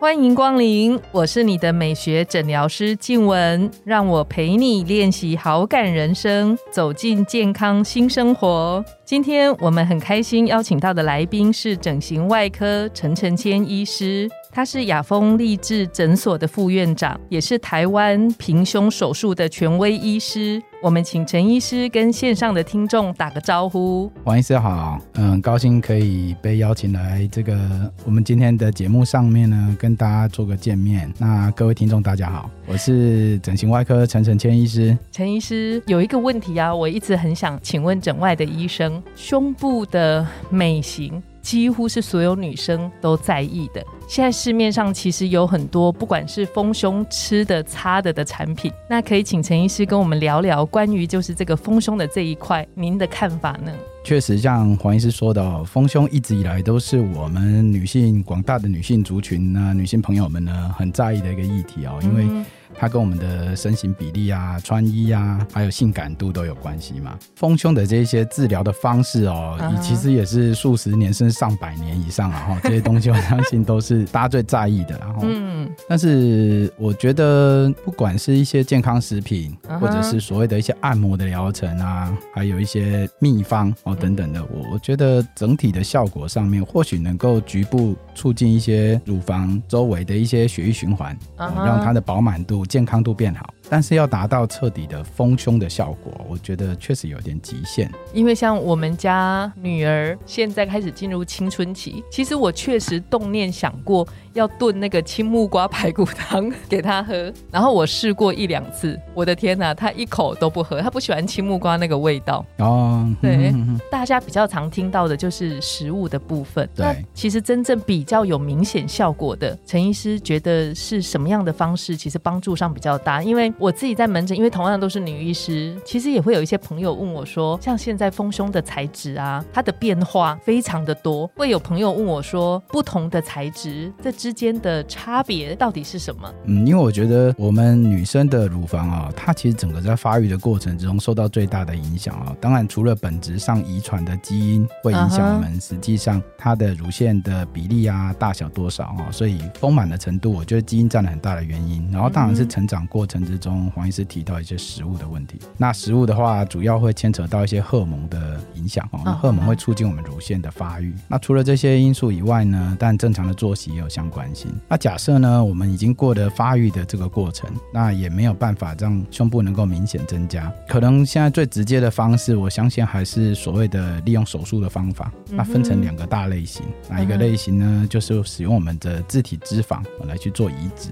欢迎光临，我是你的美学诊疗师静雯，让我陪你练习好感人生，走进健康新生活。今天我们很开心邀请到的来宾是整形外科陈承谦医师。他是雅风励志诊所的副院长，也是台湾平胸手术的权威医师。我们请陈医师跟线上的听众打个招呼。王医师好，嗯，高兴可以被邀请来这个我们今天的节目上面呢，跟大家做个见面。那各位听众大家好，我是整形外科陈承谦医师。陈医师有一个问题啊，我一直很想请问整外的医生，胸部的美型。几乎是所有女生都在意的。现在市面上其实有很多，不管是丰胸、吃的、擦的的产品。那可以请陈医师跟我们聊聊关于就是这个丰胸的这一块，您的看法呢？确实，像黄医师说的，丰胸一直以来都是我们女性广大的女性族群呢，女性朋友们呢很在意的一个议题哦，因为。它跟我们的身形比例啊、穿衣啊，还有性感度都有关系嘛。丰胸的这些治疗的方式哦，其实也是数十年甚至上百年以上了哈。这些东西我相信都是大家最在意的。然后，嗯，但是我觉得，不管是一些健康食品，或者是所谓的一些按摩的疗程啊，还有一些秘方哦等等的，我我觉得整体的效果上面，或许能够局部促进一些乳房周围的一些血液循环，让它的饱满度。健康度变好。但是要达到彻底的丰胸的效果，我觉得确实有点极限。因为像我们家女儿现在开始进入青春期，其实我确实动念想过要炖那个青木瓜排骨汤给他喝，然后我试过一两次，我的天哪，他一口都不喝，他不喜欢青木瓜那个味道。哦，对，大家比较常听到的就是食物的部分。对，其实真正比较有明显效果的，陈医师觉得是什么样的方式，其实帮助上比较大，因为。我自己在门诊，因为同样都是女医师，其实也会有一些朋友问我说，像现在丰胸的材质啊，它的变化非常的多。会有朋友问我说，不同的材质这之间的差别到底是什么？嗯，因为我觉得我们女生的乳房啊，它其实整个在发育的过程之中受到最大的影响啊。当然，除了本质上遗传的基因会影响我们，实际上它的乳腺的比例啊、大小多少啊，所以丰满的程度，我觉得基因占了很大的原因。然后，当然是成长过程之中。中黄医师提到一些食物的问题，那食物的话，主要会牵扯到一些荷尔蒙的影响哦。那荷尔蒙会促进我们乳腺的发育。那除了这些因素以外呢，但正常的作息也有相关心。那假设呢，我们已经过了发育的这个过程，那也没有办法让胸部能够明显增加。可能现在最直接的方式，我相信还是所谓的利用手术的方法。那分成两个大类型，哪一个类型呢，就是使用我们的自体脂肪来去做移植。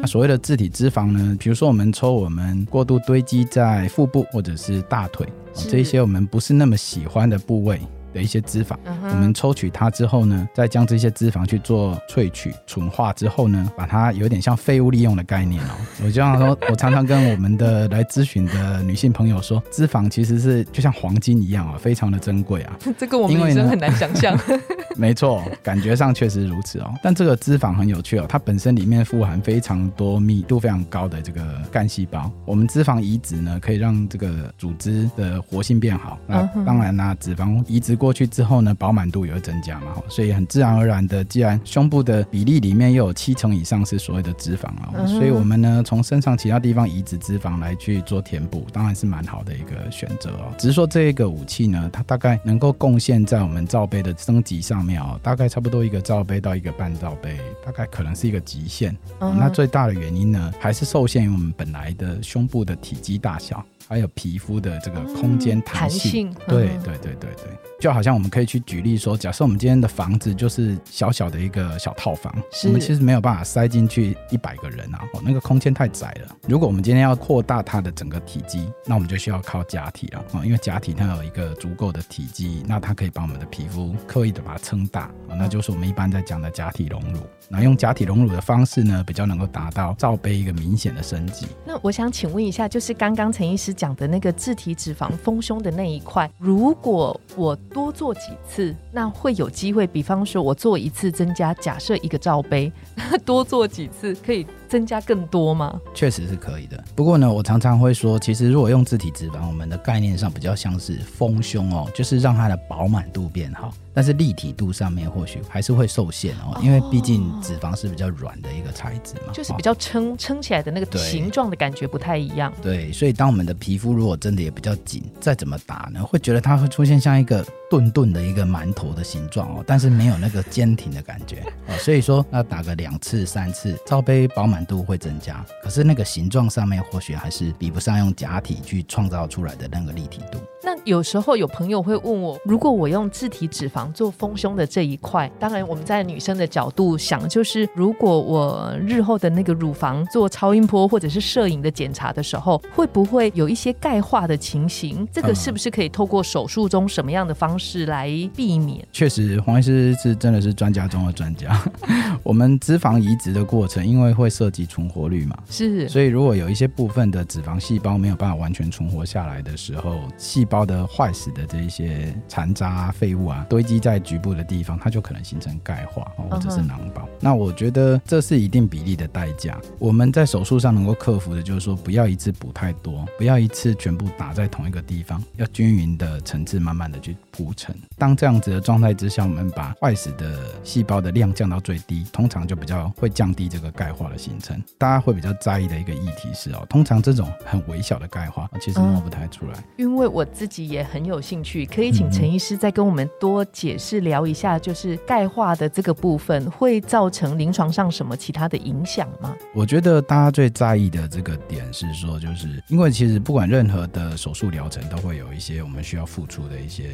那所谓的自体脂肪呢，比如说我们抽我们过度堆积在腹部或者是大腿这一些我们不是那么喜欢的部位。的一些脂肪，我们抽取它之后呢，再将这些脂肪去做萃取、纯化之后呢，把它有点像废物利用的概念哦。我就像说，我常常跟我们的来咨询的女性朋友说，脂肪其实是就像黄金一样啊，非常的珍贵啊。这个我们女生很难想象。没错，感觉上确实如此哦。但这个脂肪很有趣哦，它本身里面富含非常多、密度非常高的这个干细胞。我们脂肪移植呢，可以让这个组织的活性变好。那当然啦，脂肪移植。过去之后呢，饱满度也会增加嘛，所以很自然而然的，既然胸部的比例里面又有七成以上是所谓的脂肪啊，所以我们呢从身上其他地方移植脂肪来去做填补，当然是蛮好的一个选择哦。只是说这一个武器呢，它大概能够贡献在我们罩杯的升级上面哦，大概差不多一个罩杯到一个半罩杯，大概可能是一个极限。那最大的原因呢，还是受限于我们本来的胸部的体积大小。还有皮肤的这个空间弹性，对对对对对，就好像我们可以去举例说，假设我们今天的房子就是小小的一个小套房，我们其实没有办法塞进去一百个人啊，哦，那个空间太窄了。如果我们今天要扩大它的整个体积，那我们就需要靠假体了啊，因为假体它有一个足够的体积，那它可以把我们的皮肤刻意的把它撑大啊，那就是我们一般在讲的假体隆乳。那用假体隆乳的方式呢，比较能够达到罩杯一个明显的升级。那我想请问一下，就是刚刚陈医师。讲的那个自体脂肪丰胸的那一块，如果我多做几次，那会有机会。比方说，我做一次增加，假设一个罩杯，多做几次可以。增加更多吗？确实是可以的。不过呢，我常常会说，其实如果用自体脂肪，我们的概念上比较像是丰胸哦，就是让它的饱满度变好。但是立体度上面或许还是会受限哦，因为毕竟脂肪是比较软的一个材质嘛，就是比较撑撑起来的那个形状的感觉不太一样。对，所以当我们的皮肤如果真的也比较紧，再怎么打呢，会觉得它会出现像一个顿顿的一个馒头的形状哦，但是没有那个坚挺的感觉哦。所以说要打个两次三次，罩杯饱满。度会增加，可是那个形状上面或许还是比不上用假体去创造出来的那个立体度。有时候有朋友会问我，如果我用自体脂肪做丰胸的这一块，当然我们在女生的角度想，就是如果我日后的那个乳房做超音波或者是摄影的检查的时候，会不会有一些钙化的情形？这个是不是可以透过手术中什么样的方式来避免？确实，黄医师是真的是专家中的专家。我们脂肪移植的过程，因为会涉及存活率嘛，是，所以如果有一些部分的脂肪细胞没有办法完全存活下来的时候，细胞的坏死的这一些残渣废物啊，堆积在局部的地方，它就可能形成钙化或者是囊包。那我觉得这是一定比例的代价。我们在手术上能够克服的，就是说不要一次补太多，不要一次全部打在同一个地方，要均匀的层次，慢慢的去铺陈。当这样子的状态之下，我们把坏死的细胞的量降到最低，通常就比较会降低这个钙化的形成。大家会比较在意的一个议题是哦，通常这种很微小的钙化，其实摸不太出来。因为我自己也。很有兴趣，可以请陈医师再跟我们多解释聊一下，就是钙化的这个部分会造成临床上什么其他的影响吗？我觉得大家最在意的这个点是说，就是因为其实不管任何的手术疗程，都会有一些我们需要付出的一些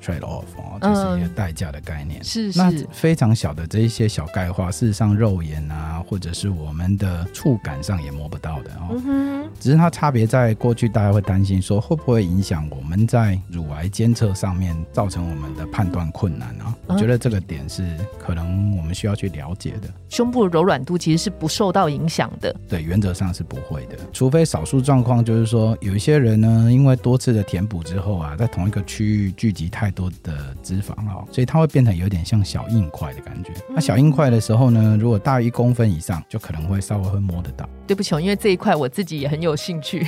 trade off 哦，就是一些代价的概念。是那非常小的这一些小钙化，事实上肉眼啊，或者是我们的触感上也摸不到的哦。只是它差别在过去，大家会担心说会不会影响我们在乳癌监测上面造成我们的判断困难啊？我觉得这个点是可能我们需要去了解的。胸部柔软度其实是不受到影响的，对，原则上是不会的，除非少数状况，就是说有一些人呢，因为多次的填补之后啊，在同一个区域聚集太多的脂肪啊，所以它会变成有点像小硬块的感觉。那小硬块的时候呢，如果大于一公分以上，就可能会稍微会摸得到。对不起，因为这一块我自己也很有兴趣。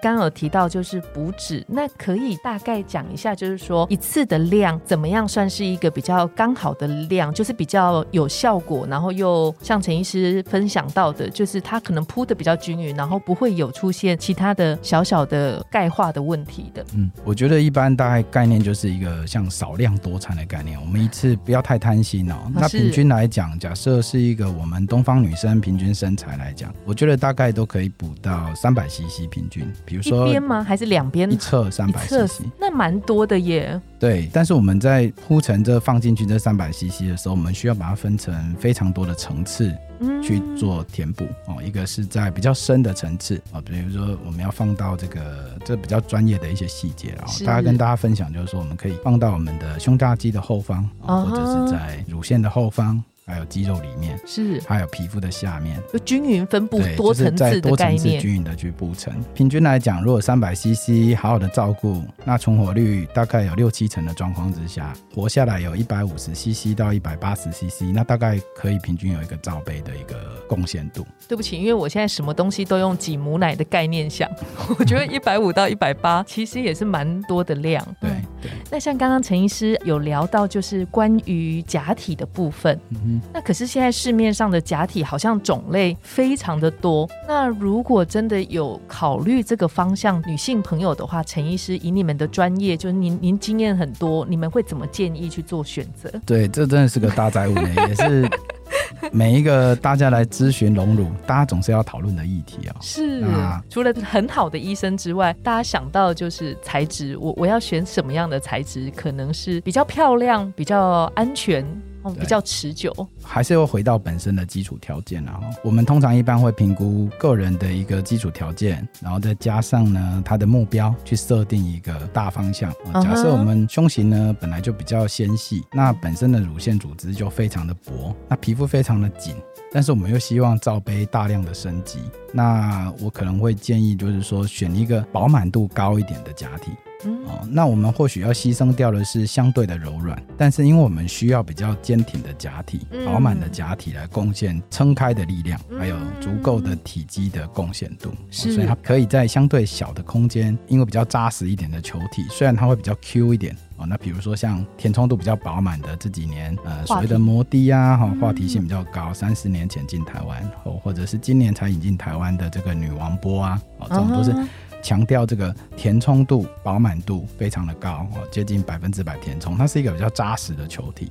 刚刚有提到就是补脂，那可以大概讲一下，就是说一次的量怎么样算是一个比较刚好的量，就是比较有效果，然后又像陈医师分享到的，就是它可能铺的比较均匀，然后不会有出现其他的小小的钙化的问题的。嗯，我觉得一般大概概念就是一个像少量多餐的概念，我们一次不要太贪心哦。那平均来讲，假设是一个我们东方女生平均身材来讲，我觉得大概都可以补到三百 CC 平均。比如说一边吗？还是两边？一侧三百 CC，那蛮多的耶。对，但是我们在铺成这放进去这三百 CC 的时候，我们需要把它分成非常多的层次去做填补哦。一个是在比较深的层次啊，比如说我们要放到这个这比较专业的一些细节然后大家跟大家分享就是说，我们可以放到我们的胸大肌的后方，或者是在乳腺的后方。还有肌肉里面是，还有皮肤的下面，就均匀分布，多层次的概念，均匀的去布层。平均来讲，如果三百 CC 好好的照顾，那存活率大概有六七成的状况之下，活下来有一百五十 CC 到一百八十 CC，那大概可以平均有一个罩杯的一个贡献度。对不起，因为我现在什么东西都用挤母奶的概念想，我觉得一百五到一百八其实也是蛮多的量。对对。那像刚刚陈医师有聊到，就是关于假体的部分。嗯那可是现在市面上的假体好像种类非常的多。那如果真的有考虑这个方向女性朋友的话，陈医师以你们的专业，就是您您经验很多，你们会怎么建议去做选择？对，这真的是个大灾问呢，也是。每一个大家来咨询隆乳，大家总是要讨论的议题啊。是，除了很好的医生之外，大家想到就是材质，我我要选什么样的材质，可能是比较漂亮、比较安全。哦，比较持久。还是会回到本身的基础条件啊。我们通常一般会评估个人的一个基础条件，然后再加上呢他的目标，去设定一个大方向。假设我们胸型呢本来就比较纤细，那本身的乳腺组织就非常的薄，那皮肤非常的紧。但是我们又希望罩杯大量的升级，那我可能会建议就是说选一个饱满度高一点的假体。哦，那我们或许要牺牲掉的是相对的柔软，但是因为我们需要比较坚挺的假体、饱满的假体来贡献撑开的力量，还有足够的体积的贡献度，所以它可以在相对小的空间，因为比较扎实一点的球体，虽然它会比较 Q 一点。哦，那比如说像填充度比较饱满的这几年，呃，所谓的摩的啊，哈，话题性比较高，三十年前进台湾，或或者是今年才引进台湾的这个女王波啊，哦，这种都是强调这个填充度、饱满度非常的高，哦，接近百分之百填充，它是一个比较扎实的球体。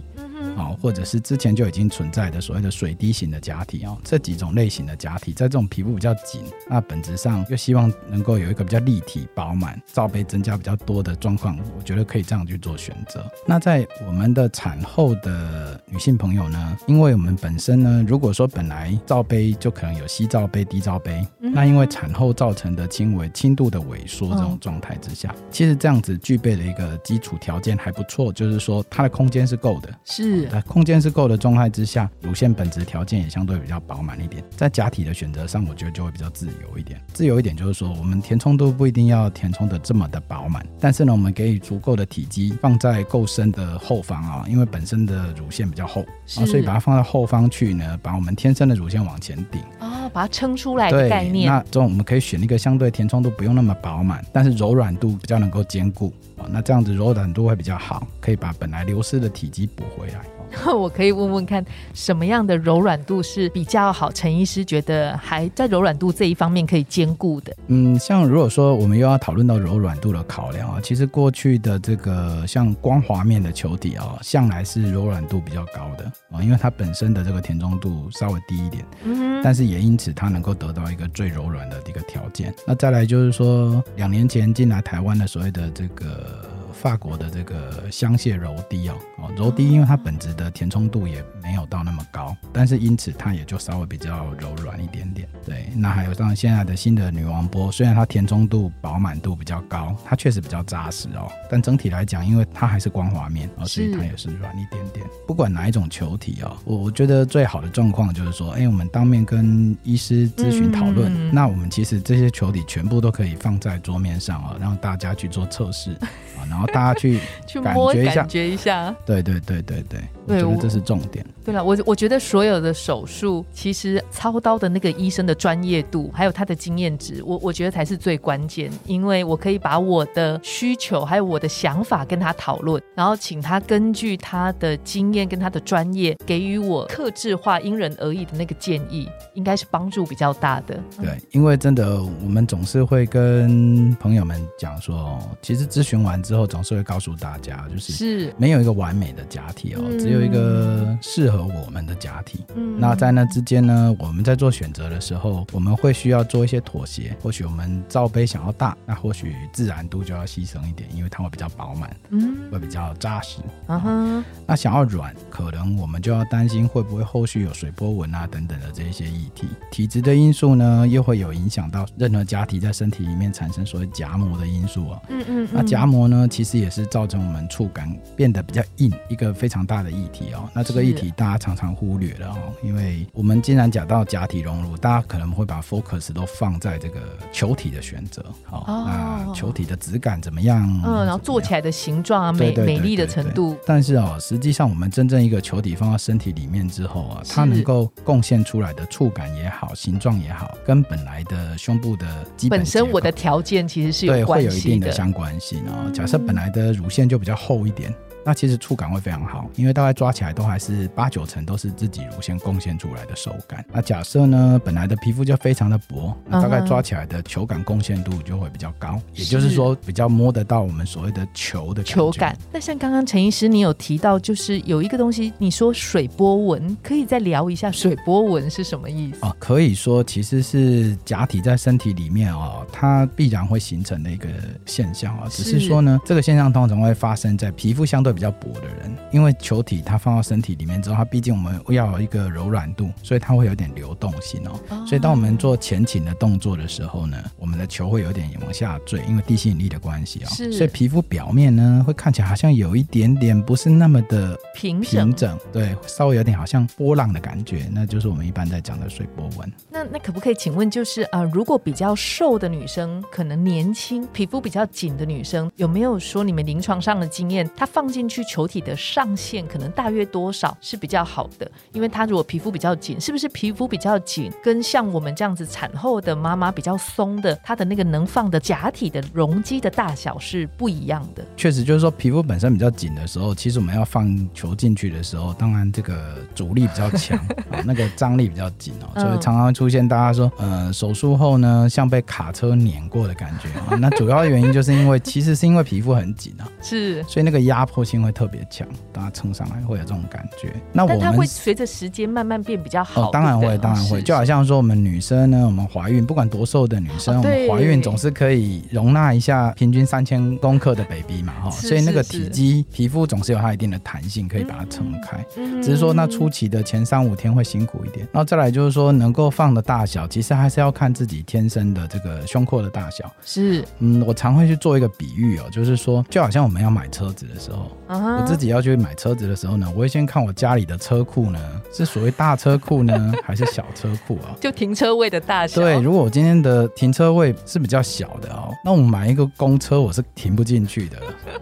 哦，或者是之前就已经存在的所谓的水滴型的假体哦，这几种类型的假体，在这种皮肤比较紧，那本质上又希望能够有一个比较立体、饱满、罩杯增加比较多的状况，我觉得可以这样去做选择。那在我们的产后的女性朋友呢，因为我们本身呢，如果说本来罩杯就可能有吸罩杯、低罩杯，那因为产后造成的轻微轻度的萎缩这种状态之下，其实这样子具备了一个基础条件还不错，就是说它的空间是够的，是。在空间是够的状态之下，乳腺本质条件也相对比较饱满一点，在假体的选择上，我觉得就会比较自由一点。自由一点就是说，我们填充度不一定要填充的这么的饱满，但是呢，我们给予足够的体积放在够深的后方啊，因为本身的乳腺比较厚，啊，所以把它放到后方去呢，把我们天生的乳腺往前顶啊，把它撑出来的概念。那这种我们可以选一个相对填充度不用那么饱满，但是柔软度比较能够兼顾啊，那这样子柔软度会比较好，可以把本来流失的体积补回来。我可以问问看，什么样的柔软度是比较好？陈医师觉得还在柔软度这一方面可以兼顾的。嗯，像如果说我们又要讨论到柔软度的考量啊，其实过去的这个像光滑面的球体啊，向来是柔软度比较高的啊，因为它本身的这个填充度稍微低一点，嗯，但是也因此它能够得到一个最柔软的一个条件。那再来就是说，两年前进来台湾的所谓的这个。法国的这个香榭柔滴哦，哦柔滴，因为它本质的填充度也没有到那么高，但是因此它也就稍微比较柔软一点点。对，那还有像现在的新的女王波，虽然它填充度饱满度比较高，它确实比较扎实哦，但整体来讲，因为它还是光滑面，哦所以它也是软一点点。不管哪一种球体哦，我我觉得最好的状况就是说，哎，我们当面跟医师咨询讨论，那我们其实这些球体全部都可以放在桌面上啊，让大家去做测试啊，然后。大家去 去摸一下，感觉一下。对对对对对，我觉得这是重点。对了，我我觉得所有的手术，其实操刀的那个医生的专业度，还有他的经验值，我我觉得才是最关键。因为我可以把我的需求还有我的想法跟他讨论，然后请他根据他的经验跟他的专业，给予我克制化、因人而异的那个建议，应该是帮助比较大的。对，因为真的，我们总是会跟朋友们讲说，其实咨询完之后。总是会告诉大家，就是是没有一个完美的假体哦，只有一个适合我们的假体。嗯，那在那之间呢，我们在做选择的时候，我们会需要做一些妥协。或许我们罩杯想要大，那或许自然度就要牺牲一点，因为它会比较饱满，嗯，会比较扎实。啊哈，那想要软，可能我们就要担心会不会后续有水波纹啊等等的这一些议题。体质的因素呢，又会有影响到任何假体在身体里面产生所谓夹膜的因素啊。嗯嗯，那夹膜呢，其实。实也是造成我们触感变得比较硬，一个非常大的议题哦。那这个议题大家常常忽略了哦，因为我们既然讲到假体融入，大家可能会把 focus 都放在这个球体的选择，好，那球体的质感怎么样？嗯，然后做起来的形状啊，美美丽的程度。但是哦，实际上我们真正一个球体放到身体里面之后啊，它能够贡献出来的触感也好，形状也好，跟本来的胸部的基本身我的条件其实是有会有一定的相关性哦。假设本来的乳腺就比较厚一点。那其实触感会非常好，因为大概抓起来都还是八九成都是自己乳腺贡献出来的手感。那假设呢，本来的皮肤就非常的薄，那大概抓起来的球感贡献度就会比较高，也就是说比较摸得到我们所谓的球的球感。那像刚刚陈医师你有提到，就是有一个东西，你说水波纹，可以再聊一下水波纹是什么意思？哦，可以说其实是假体在身体里面哦，它必然会形成的一个现象啊，只是说呢，这个现象通常会发生在皮肤相对。比较薄的人，因为球体它放到身体里面之后，它毕竟我们要有一个柔软度，所以它会有点流动性哦。所以当我们做前倾的动作的时候呢，我们的球会有点往下坠，因为地心引力的关系啊。是。所以皮肤表面呢会看起来好像有一点点不是那么的平平整，对，稍微有点好像波浪的感觉，那就是我们一般在讲的水波纹。那那可不可以请问，就是呃，如果比较瘦的女生，可能年轻、皮肤比较紧的女生，有没有说你们临床上的经验，她放进去球体的上限可能大约多少是比较好的？因为她如果皮肤比较紧，是不是皮肤比较紧，跟像我们这样子产后的妈妈比较松的，她的那个能放的假体的容积的大小是不一样的？确实，就是说皮肤本身比较紧的时候，其实我们要放球进去的时候，当然这个阻力比较强啊，那个张力比较紧哦，所以常常会出现大家说，呃，手术后呢，像被卡车碾过的感觉啊。那主要的原因就是因为，其实是因为皮肤很紧啊，是，所以那个压迫性会特别强，大家撑上来会有这种感觉。那我们会随着时间慢慢变比较好。当然会，当然会，就好像说我们女生呢，我们怀孕，不管多瘦的女生，我们怀孕总是可以容纳一下平均三千公克的 baby 嘛，哈，所以那个体积皮肤总是有它一定的弹性，可以把它撑开。只是说那初期的前三五天会辛苦一点，然后再来就是说能够放的大小，其实还是要看自己天生的这个胸廓的大小。是，嗯，我常会去做一个比喻哦，就是说，就好像我们要买车子的时候，我自己要去买车子的时候呢，我会先看我家里的车库呢，是所谓大车库呢，还是小车库啊？就停车位的大小。对，如果我今天的停车位是比较小的哦，那我买一个公车我是停不进去的。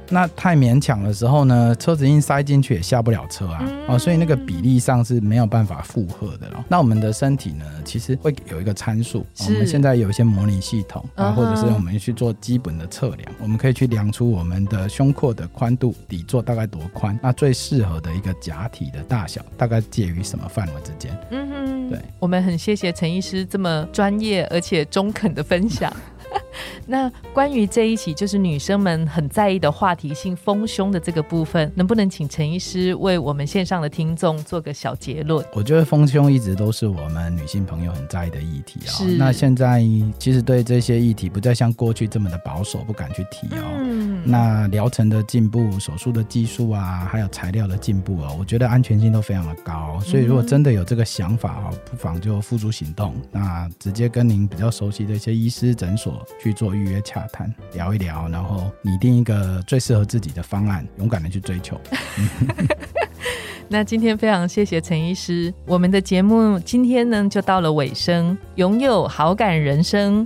那太勉强的时候呢，车子硬塞进去也下不了车啊，哦，所以那个比例上是没有办法负荷的了。那我们的身体呢，其实会有一个参数，我们现在有一些模拟系统啊，或者是我们去做基本的测量，我们可以去量出我们的胸廓的宽度、底座大概多宽，那最适合的一个假体的大小大概介于什么范围之间？嗯哼，对，我们很谢谢陈医师这么专业而且中肯的分享。那关于这一期就是女生们很在意的话题性丰胸的这个部分，能不能请陈医师为我们线上的听众做个小结论？我觉得丰胸一直都是我们女性朋友很在意的议题啊。那现在其实对这些议题不再像过去这么的保守，不敢去提哦。嗯。那疗程的进步、手术的技术啊，还有材料的进步啊，我觉得安全性都非常的高。所以如果真的有这个想法啊，不妨就付诸行动。那直接跟您比较熟悉的一些医师诊所去。做预约洽谈，聊一聊，然后拟定一个最适合自己的方案，勇敢的去追求。那今天非常谢谢陈医师，我们的节目今天呢就到了尾声。拥有好感人生，